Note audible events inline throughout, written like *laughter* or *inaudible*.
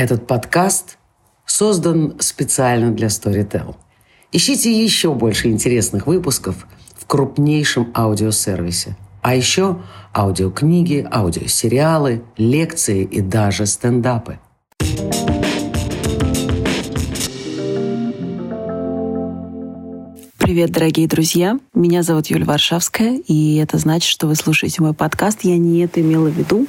Этот подкаст создан специально для Storytel. Ищите еще больше интересных выпусков в крупнейшем аудиосервисе. А еще аудиокниги, аудиосериалы, лекции и даже стендапы. Привет, дорогие друзья! Меня зовут Юлия Варшавская, и это значит, что вы слушаете мой подкаст. Я не это имела в виду.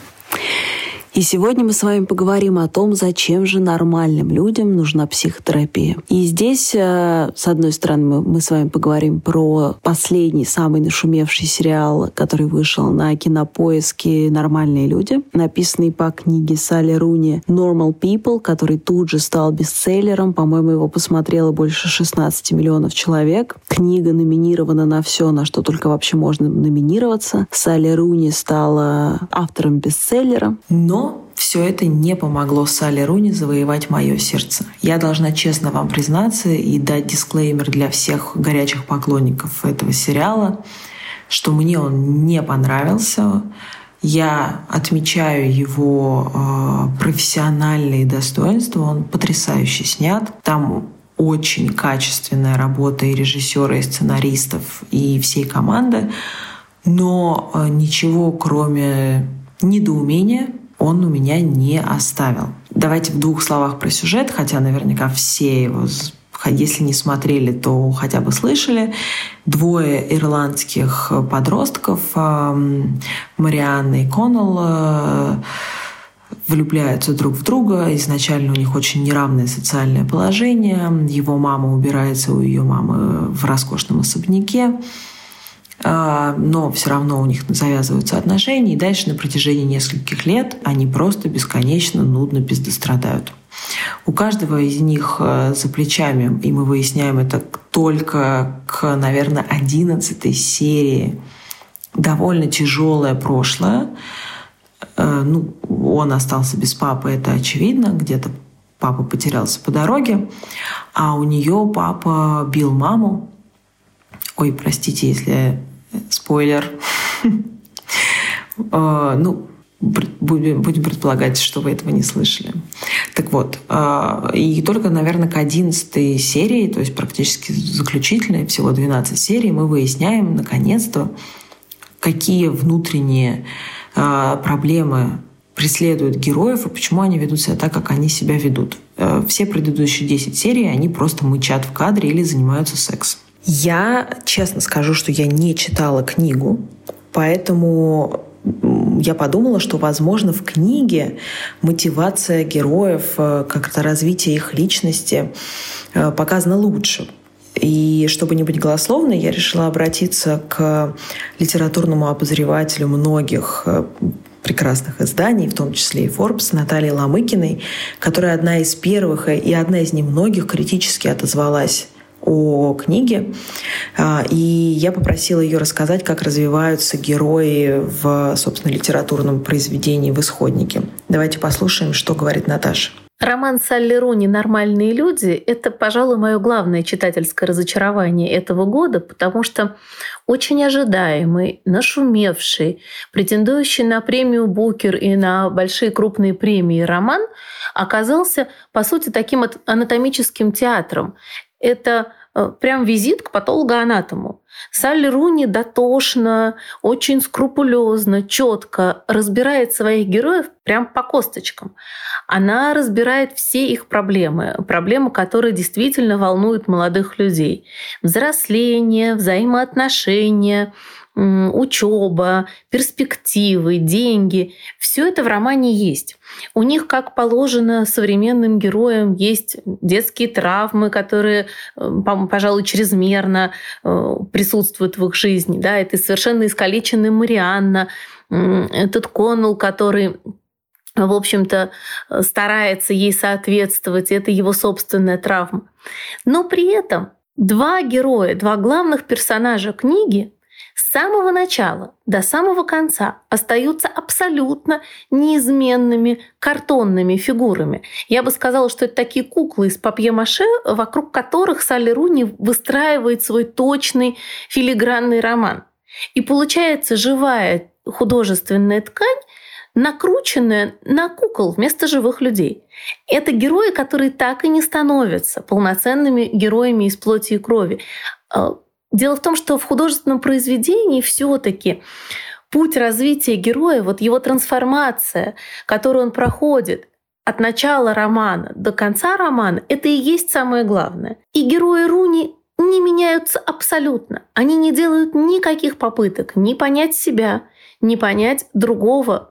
И сегодня мы с вами поговорим о том, зачем же нормальным людям нужна психотерапия. И здесь, э, с одной стороны, мы с вами поговорим про последний, самый нашумевший сериал, который вышел на кинопоиске «Нормальные люди», написанный по книге Салли Руни «Normal People», который тут же стал бестселлером. По-моему, его посмотрело больше 16 миллионов человек. Книга номинирована на все, на что только вообще можно номинироваться. Салли Руни стала автором бестселлера. Но все это не помогло Салли Руни завоевать мое сердце. Я должна честно вам признаться и дать дисклеймер для всех горячих поклонников этого сериала, что мне он не понравился. Я отмечаю его э, профессиональные достоинства. Он потрясающе снят. Там очень качественная работа и режиссера, и сценаристов, и всей команды. Но э, ничего, кроме недоумения, он у меня не оставил. Давайте в двух словах про сюжет, хотя наверняка все его если не смотрели, то хотя бы слышали. Двое ирландских подростков, Марианна и Коннелл, э, влюбляются друг в друга. Изначально у них очень неравное социальное положение. Его мама убирается у ее мамы в роскошном особняке. А, но все равно у них завязываются отношения, и дальше на протяжении нескольких лет они просто бесконечно нудно пиздострадают. У каждого из них э, за плечами, и мы выясняем это только к, наверное, одиннадцатой серии, довольно тяжелое прошлое. Э, ну, он остался без папы, это очевидно, где-то папа потерялся по дороге, а у нее папа бил маму. Ой, простите, если Спойлер. А, *laughs* ну, будем, предполагать, что вы этого не слышали. Так вот, а, и только, наверное, к 11 серии, то есть практически заключительной, всего 12 серий, мы выясняем, наконец-то, какие внутренние а, проблемы преследуют героев и почему они ведут себя так, как они себя ведут. Все предыдущие 10 серий, они просто мычат в кадре или занимаются сексом. Я честно скажу, что я не читала книгу, поэтому я подумала, что, возможно, в книге мотивация героев, э, как-то развитие их личности э, показана лучше. И чтобы не быть голословной, я решила обратиться к литературному обозревателю многих э, прекрасных изданий, в том числе и Forbes, Натальей Ламыкиной, которая одна из первых и одна из немногих критически отозвалась о книге, а, и я попросила ее рассказать, как развиваются герои в, собственно, литературном произведении в «Исходнике». Давайте послушаем, что говорит Наташа. Роман Салли Руни «Нормальные люди» — это, пожалуй, мое главное читательское разочарование этого года, потому что очень ожидаемый, нашумевший, претендующий на премию Букер и на большие крупные премии роман оказался, по сути, таким анатомическим театром это э, прям визит к патологоанатому. Салли Руни дотошно, очень скрупулезно, четко разбирает своих героев прям по косточкам. Она разбирает все их проблемы, проблемы, которые действительно волнуют молодых людей. Взросление, взаимоотношения, учеба, перспективы, деньги. Все это в романе есть. У них, как положено современным героям, есть детские травмы, которые, э, пожалуй, чрезмерно э, присутствуют в их жизни. Да, это совершенно искалеченная Марианна, этот Коннелл, который в общем-то, старается ей соответствовать, это его собственная травма. Но при этом два героя, два главных персонажа книги с самого начала до самого конца остаются абсолютно неизменными картонными фигурами. Я бы сказала, что это такие куклы из папье-маше, вокруг которых Салли Руни выстраивает свой точный филигранный роман. И получается живая художественная ткань, накрученная на кукол вместо живых людей. Это герои, которые так и не становятся полноценными героями из плоти и крови. Дело в том, что в художественном произведении все-таки путь развития героя, вот его трансформация, которую он проходит, от начала романа до конца романа, это и есть самое главное. И герои Руни не меняются абсолютно. Они не делают никаких попыток ни понять себя, ни понять другого,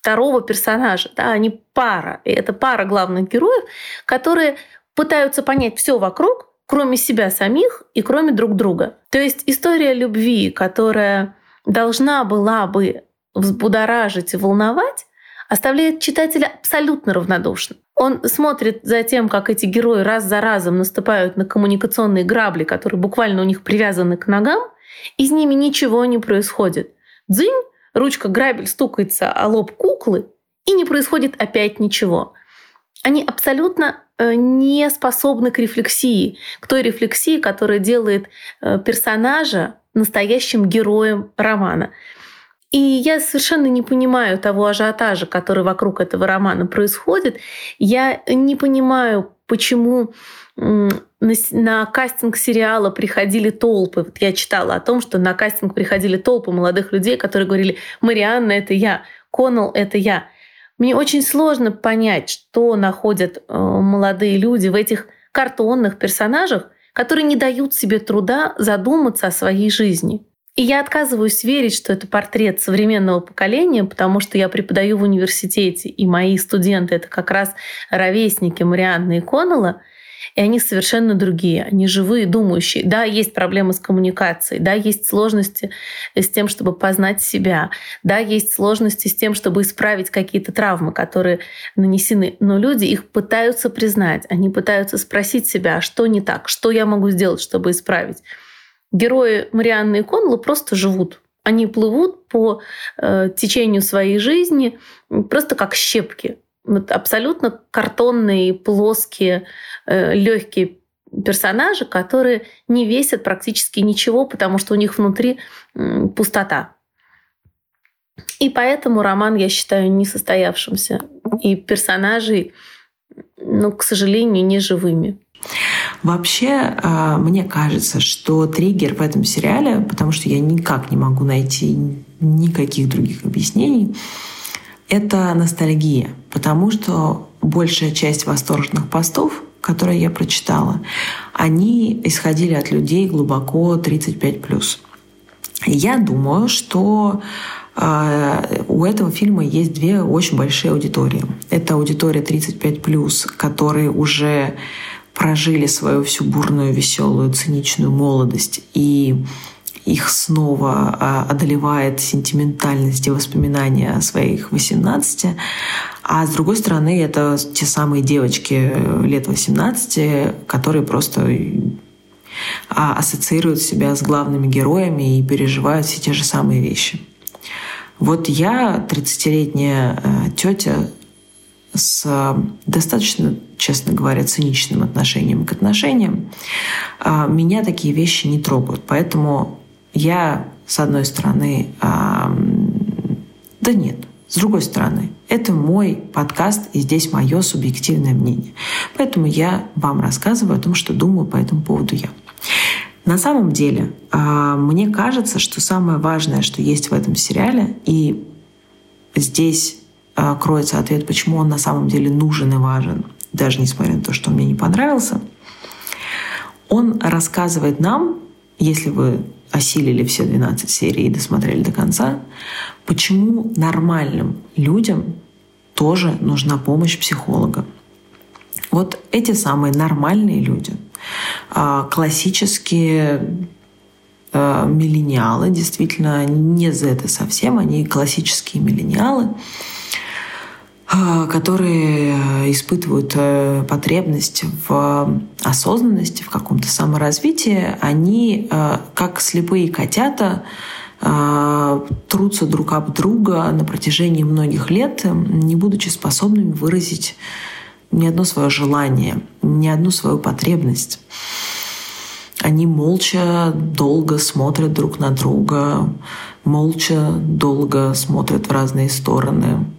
второго персонажа. Да? Они пара. И это пара главных героев, которые пытаются понять все вокруг, кроме себя самих и кроме друг друга. То есть история любви, которая должна была бы взбудоражить и волновать, оставляет читателя абсолютно равнодушным. Он смотрит за тем, как эти герои раз за разом наступают на коммуникационные грабли, которые буквально у них привязаны к ногам, и с ними ничего не происходит. Дзынь, ручка грабель стукается о лоб куклы, и не происходит опять ничего. Они абсолютно э, не способны к рефлексии, к той рефлексии, которая делает э, персонажа настоящим героем романа. И я совершенно не понимаю того ажиотажа, который вокруг этого романа происходит. Я не понимаю, почему на, на кастинг сериала приходили толпы. Вот я читала о том, что на кастинг приходили толпы молодых людей, которые говорили, Марианна — это я, Коннелл — это я. Мне очень сложно понять, что находят э, молодые люди в этих картонных персонажах, которые не дают себе труда задуматься о своей жизни. И я отказываюсь верить, что это портрет современного поколения, потому что я преподаю в университете, и мои студенты — это как раз ровесники Марианны и Коннелла, и они совершенно другие, они живые, думающие. Да, есть проблемы с коммуникацией, да, есть сложности с тем, чтобы познать себя, да, есть сложности с тем, чтобы исправить какие-то травмы, которые нанесены, но люди их пытаются признать, они пытаются спросить себя, а что не так, что я могу сделать, чтобы исправить герои Марианны и Коннелла просто живут. Они плывут по э, течению своей жизни просто как щепки. Вот абсолютно картонные, плоские, э, легкие персонажи, которые не весят практически ничего, потому что у них внутри пустота. И поэтому роман, я считаю, несостоявшимся. И персонажей, ну, к сожалению, не живыми. Вообще, а, мне кажется, что триггер в этом сериале, потому что я никак не могу найти никаких других объяснений, это ностальгия. Потому что большая часть восторженных постов, которые я прочитала, они исходили от людей глубоко 35+. Я думаю, что а, у этого фильма есть две очень большие аудитории. Это аудитория 35+, которые уже прожили свою всю бурную, веселую, циничную молодость и их снова а, одолевает сентиментальность и воспоминания о своих 18. А с другой стороны, это те самые девочки э, лет 18, которые просто а, ассоциируют себя с главными героями и переживают все те же самые вещи. Вот я, 30-летняя э, тетя с достаточно, честно говоря, циничным отношением к отношениям, меня такие вещи не трогают. Поэтому я, с одной стороны, да нет, с другой стороны, это мой подкаст, и здесь мое субъективное мнение. Поэтому я вам рассказываю о том, что думаю по этому поводу я. На самом деле, а, мне кажется, что самое важное, что есть в этом сериале, и здесь а, кроется ответ, почему он на самом деле нужен и важен, даже несмотря на то, что он мне не понравился. Он рассказывает нам, если вы осилили все 12 серий и досмотрели до конца, почему нормальным людям тоже нужна помощь психолога. Вот эти самые нормальные люди, а, классические а, миллениалы, действительно, не Z совсем, они классические миллениалы, которые испытывают э, потребность в осознанности, в каком-то саморазвитии, они, э, как слепые котята, э, трутся друг об друга на протяжении многих лет, не будучи способными выразить ни одно свое желание, ни одну свою потребность. Они молча долго смотрят друг на друга, молча долго смотрят в разные стороны –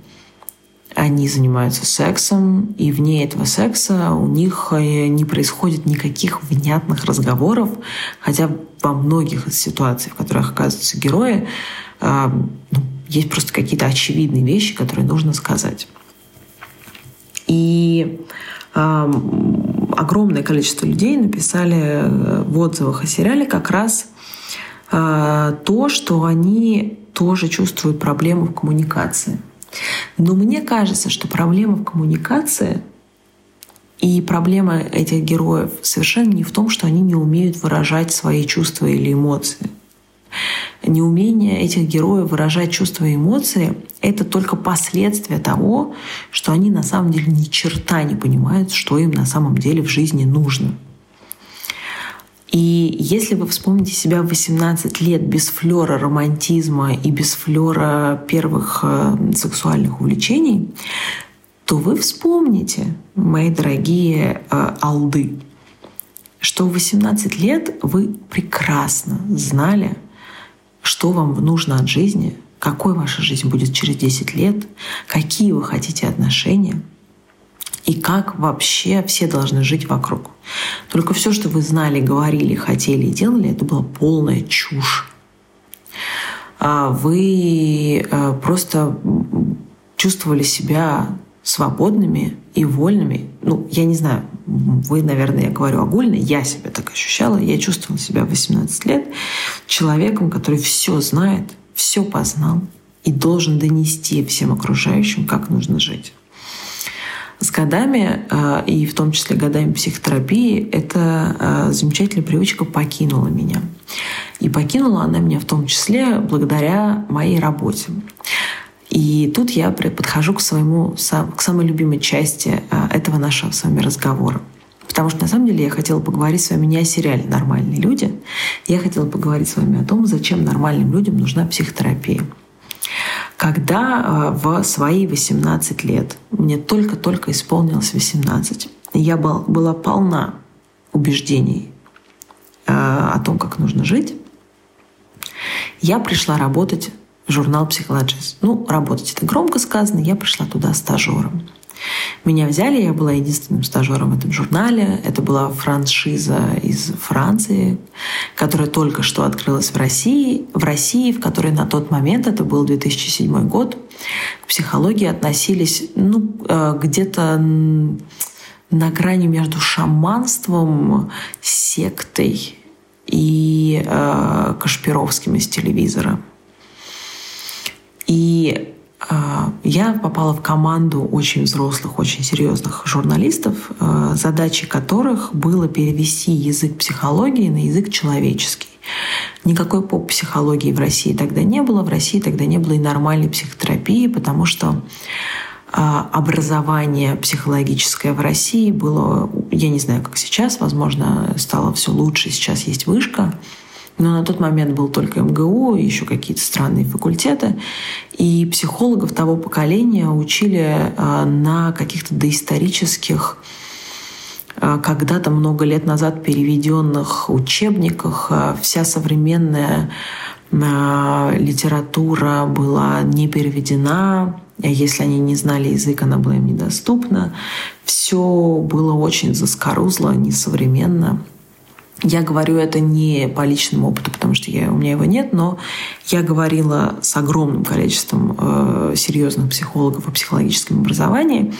они занимаются сексом, и вне этого секса у них э, не происходит никаких внятных разговоров, хотя во многих из ситуаций, в которых оказываются герои, э, ну, есть просто какие-то очевидные вещи, которые нужно сказать. И э, огромное количество людей написали в отзывах о сериале как раз то, что они тоже чувствуют проблему в коммуникации – но мне кажется, что проблема в коммуникации и проблема этих героев совершенно не в том, что они не умеют выражать свои чувства или эмоции. Неумение этих героев выражать чувства и эмоции — это только последствия того, что они на самом деле ни черта не понимают, что им на самом деле в жизни нужно. И если вы вспомните себя в 18 лет без флера романтизма и без флера первых э, сексуальных увлечений, то вы вспомните, мои дорогие э, алды, что в 18 лет вы прекрасно знали, что вам нужно от жизни, какой ваша жизнь будет через 10 лет, какие вы хотите отношения — и как вообще все должны жить вокруг. Только все, что вы знали, говорили, хотели и делали, это была полная чушь. А вы э, просто чувствовали себя свободными и вольными. Ну, я не знаю, вы, наверное, я говорю огульно, я себя так ощущала. Я чувствовала себя в 18 лет человеком, который все знает, все познал и должен донести всем окружающим, как нужно жить. С годами, э, и в том числе годами психотерапии, эта э, замечательная привычка покинула меня. И покинула она меня в том числе благодаря моей работе. И тут я подхожу к своему, к самой любимой части э, этого нашего с вами разговора. Потому что на самом деле я хотела поговорить с вами не о сериале «Нормальные люди». Я хотела поговорить с вами о том, зачем нормальным людям нужна психотерапия когда э, в свои 18 лет, мне только-только исполнилось 18, я была полна убеждений э, о том, как нужно жить, я пришла работать в журнал «Психологист». Ну, работать это громко сказано, я пришла туда стажером. Меня взяли, я была единственным стажером в этом журнале. Это была франшиза из Франции, которая только что открылась в России. В России, в которой на тот момент, это был 2007 год, к психологии относились ну, э, где-то на грани между шаманством, сектой и э, Кашпировским из телевизора. И я попала в команду очень взрослых, очень серьезных журналистов, а, задачей которых было перевести язык психологии на язык человеческий. Никакой поп-психологии в России тогда не было. В России тогда не было и нормальной психотерапии, потому что а, образование психологическое в России было, я не знаю, как сейчас, возможно, стало все лучше, сейчас есть вышка, но на тот момент был только МГУ, и еще какие-то странные факультеты. И психологов того поколения учили а, на каких-то доисторических а, когда-то много лет назад переведенных учебниках. А, вся современная литература была не переведена, если они не знали язык, она была им недоступна. Все было очень заскорузло, несовременно. Я говорю это не по личному опыту, потому что я, у меня его нет, но я говорила с огромным количеством э, серьезных психологов о психологическом образовании.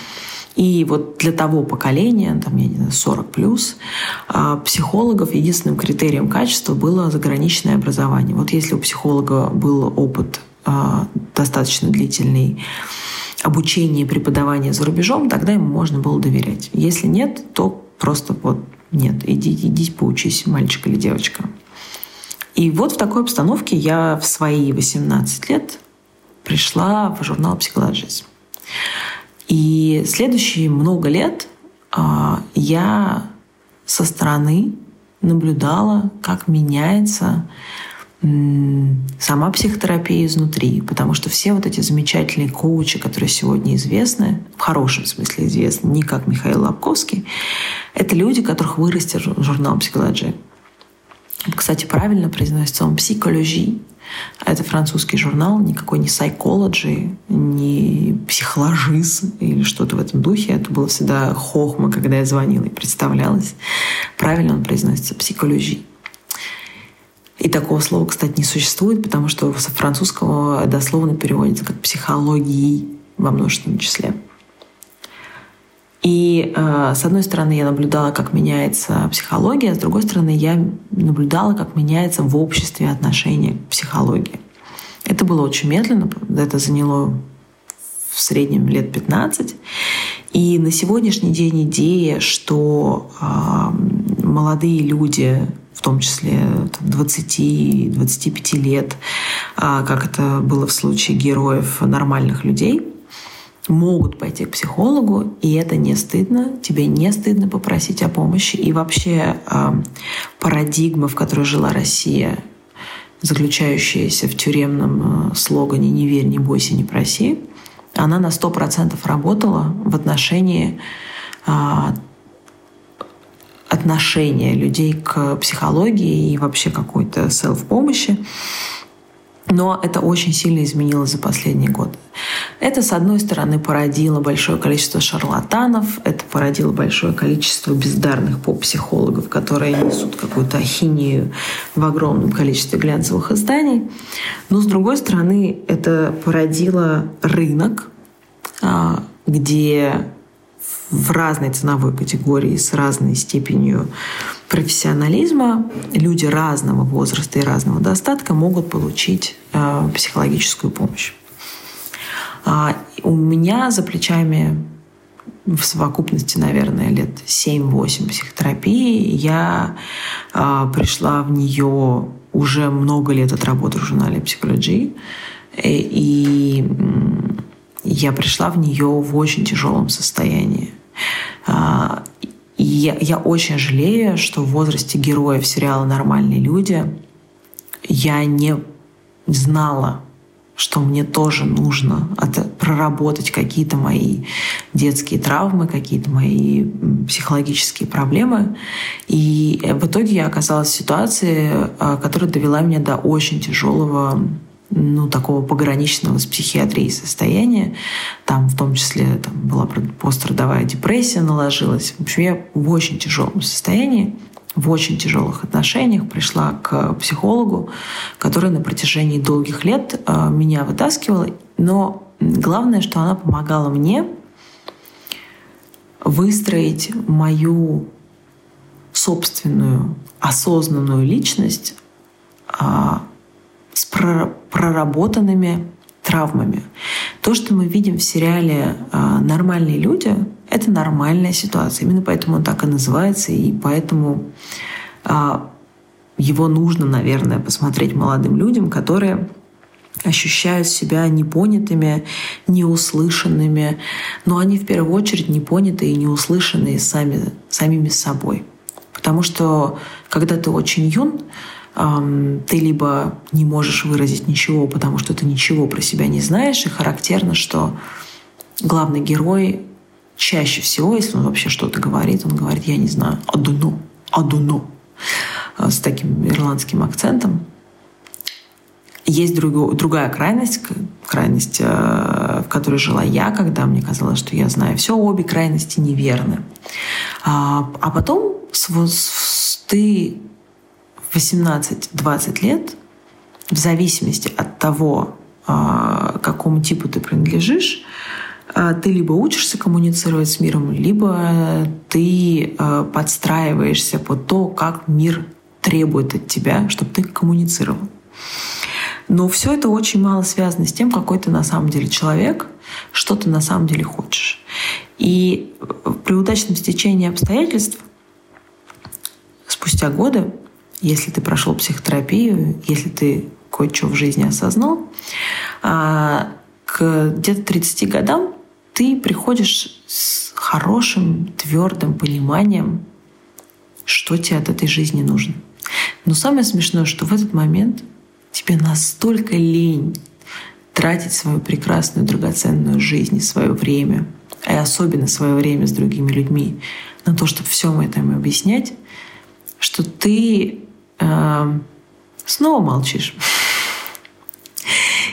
И вот для того поколения, там, я не знаю, 40 плюс, э, психологов единственным критерием качества было заграничное образование. Вот если у психолога был опыт э, достаточно длительный, обучения и преподавания за рубежом, тогда ему можно было доверять. Если нет, то просто вот нет, иди, иди поучись, мальчик или девочка. И вот в такой обстановке я в свои 18 лет пришла в журнал «Психологизм». И следующие много лет а, я со стороны наблюдала, как меняется сама психотерапия изнутри, потому что все вот эти замечательные коучи, которые сегодня известны, в хорошем смысле известны, не как Михаил Лобковский, это люди, которых вырастил журнал «Психология». Кстати, правильно произносится он «психологии», Это французский журнал, никакой не psychology, не психологиз или что-то в этом духе. Это было всегда хохма, когда я звонила и представлялась. Правильно он произносится психологи. И такого слова, кстати, не существует, потому что со французского дословно переводится как психологии во множественном числе. И э, с одной стороны я наблюдала, как меняется психология, с другой стороны я наблюдала, как меняется в обществе отношение к психологии. Это было очень медленно, это заняло в среднем лет 15. И на сегодняшний день идея, что э, молодые люди, в том числе 20-25 лет, э, как это было в случае героев нормальных людей, могут пойти к психологу, и это не стыдно, тебе не стыдно попросить о помощи. И вообще э, парадигма, в которой жила Россия, заключающаяся в тюремном э, слогане «Не верь, не бойся, не проси», она на сто процентов работала в отношении отношения людей к психологии и вообще какой-то селф-помощи. Но это очень сильно изменилось за последний год. Это, с одной стороны, породило большое количество шарлатанов, это породило большое количество бездарных поп-психологов, которые несут какую-то ахинею в огромном количестве глянцевых изданий. Но, с другой стороны, это породило рынок, а, где в разной ценовой категории с разной степенью профессионализма люди разного возраста и разного достатка могут получить э, психологическую помощь. А у меня за плечами в совокупности, наверное, лет 7-8 психотерапии. Я э, пришла в нее уже много лет отработав в журнале «Психологии». И я пришла в нее в очень тяжелом состоянии. А, и я, я очень жалею, что в возрасте героев сериала «Нормальные люди» я не знала, что мне тоже нужно проработать какие-то мои детские травмы, какие-то мои психологические проблемы. И в итоге я оказалась в ситуации, а, которая довела меня до очень тяжелого ну, такого пограничного с психиатрией состояния. Там в том числе там, была пострадовая депрессия наложилась. В общем, я в очень тяжелом состоянии, в очень тяжелых отношениях пришла к психологу, который на протяжении долгих лет э, меня вытаскивала. Но главное, что она помогала мне выстроить мою собственную осознанную личность а, с проработанными травмами. То, что мы видим в сериале а, «Нормальные люди», это нормальная ситуация. Именно поэтому он так и называется, и поэтому а, его нужно, наверное, посмотреть молодым людям, которые ощущают себя непонятыми, неуслышанными, но они в первую очередь непонятые и неуслышанные сами, самими собой. Потому что когда ты очень юн, ты либо не можешь выразить ничего, потому что ты ничего про себя не знаешь, и характерно, что главный герой чаще всего, если он вообще что-то говорит, он говорит, я не знаю, адуно, адуно, а, с таким ирландским акцентом. Есть друг, другая крайность, крайность, э, в которой жила я, когда мне казалось, что я знаю все, обе крайности неверны. А, а потом ты 18-20 лет, в зависимости от того, а, какому типу ты принадлежишь, а, ты либо учишься коммуницировать с миром, либо ты а, подстраиваешься под то, как мир требует от тебя, чтобы ты коммуницировал. Но все это очень мало связано с тем, какой ты на самом деле человек, что ты на самом деле хочешь. И при удачном стечении обстоятельств спустя годы если ты прошел психотерапию, если ты кое-что в жизни осознал, а, к где-то 30 годам ты приходишь с хорошим, твердым пониманием, что тебе от этой жизни нужно. Но самое смешное, что в этот момент тебе настолько лень тратить свою прекрасную, драгоценную жизнь и свое время, и особенно свое время с другими людьми, на то, чтобы всем это им объяснять, что ты э, снова молчишь.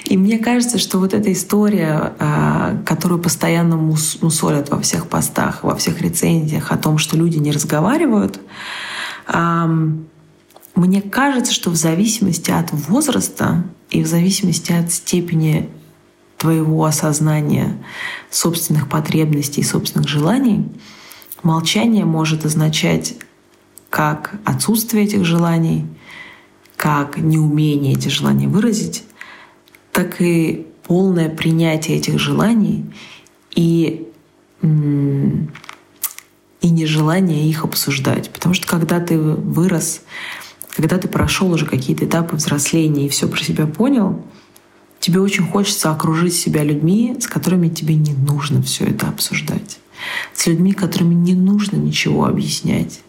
И мне кажется, что вот эта история, а, которую постоянно мусолят во всех постах, во всех рецензиях о том, что люди не разговаривают, мне кажется, что в зависимости от возраста и в зависимости от степени твоего осознания собственных потребностей и собственных желаний, молчание может означать как отсутствие этих желаний, как неумение эти желания выразить, так и полное принятие этих желаний и, и нежелание их обсуждать. Потому что когда ты вырос, когда ты прошел уже какие-то этапы взросления и все про себя понял, тебе очень хочется окружить себя людьми, с которыми тебе не нужно все это обсуждать. С людьми, которыми не нужно ничего объяснять.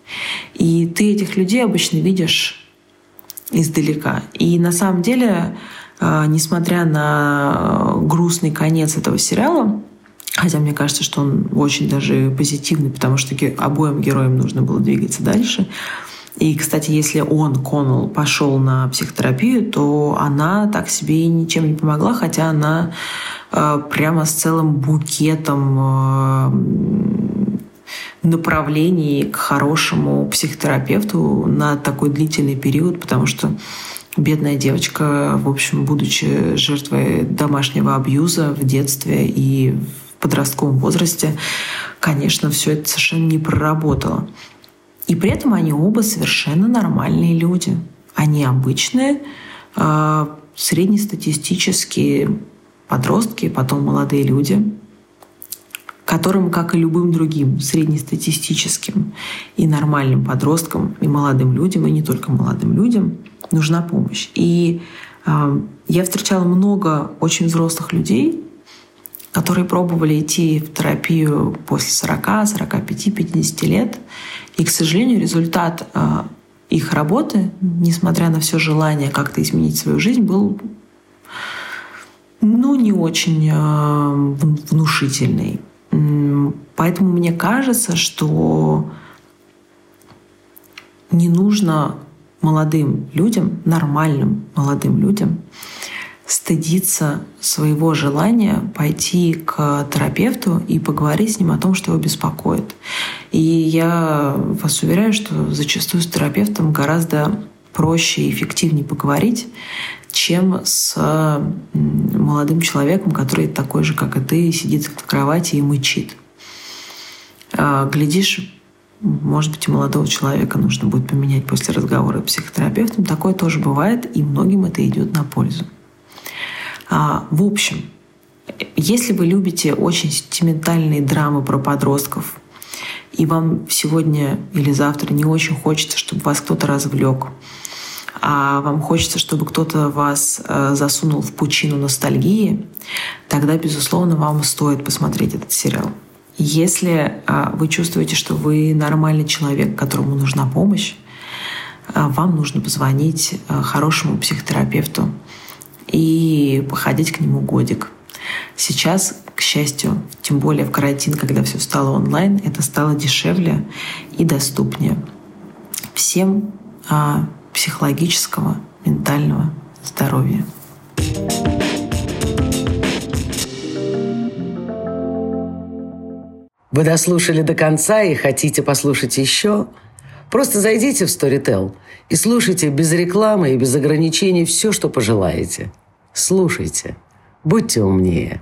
И ты этих людей обычно видишь издалека. И на самом деле, а, несмотря на грустный конец этого сериала, Хотя мне кажется, что он очень даже позитивный, потому что обоим героям нужно было двигаться дальше. И, кстати, если он, Коннелл, пошел на психотерапию, то она так себе и ничем не помогла, хотя она э, прямо с целым букетом э, направлений к хорошему психотерапевту на такой длительный период, потому что бедная девочка, в общем, будучи жертвой домашнего абьюза в детстве и в подростковом возрасте, конечно, все это совершенно не проработала. И при этом они оба совершенно нормальные люди. Они обычные, э, среднестатистические подростки, потом молодые люди, которым, как и любым другим среднестатистическим и нормальным подросткам, и молодым людям, и не только молодым людям, нужна помощь. И э, я встречала много очень взрослых людей, которые пробовали идти в терапию после 40, 45, 50 лет. И, к сожалению, результат э, их работы, несмотря на все желание как-то изменить свою жизнь, был ну, не очень э, внушительный. Поэтому мне кажется, что не нужно молодым людям, нормальным молодым людям, стыдиться своего желания пойти к терапевту и поговорить с ним о том, что его беспокоит. И я вас уверяю, что зачастую с терапевтом гораздо проще и эффективнее поговорить, чем с молодым человеком, который такой же, как и ты, сидит в кровати и мычит. А, глядишь, может быть, у молодого человека нужно будет поменять после разговора с психотерапевтом. Такое тоже бывает, и многим это идет на пользу. А, в общем, если вы любите очень сентиментальные драмы про подростков, и вам сегодня или завтра не очень хочется, чтобы вас кто-то развлек, а вам хочется, чтобы кто-то вас э, засунул в пучину ностальгии, тогда, безусловно, вам стоит посмотреть этот сериал. Если э, вы чувствуете, что вы нормальный человек, которому нужна помощь, э, вам нужно позвонить хорошему психотерапевту, и походить к нему годик. Сейчас, к счастью, тем более в карантин, когда все стало онлайн, это стало дешевле и доступнее. Всем а, психологического, ментального здоровья. Вы дослушали до конца и хотите послушать еще? Просто зайдите в Storytel и слушайте без рекламы и без ограничений все, что пожелаете – Слушайте, будьте умнее.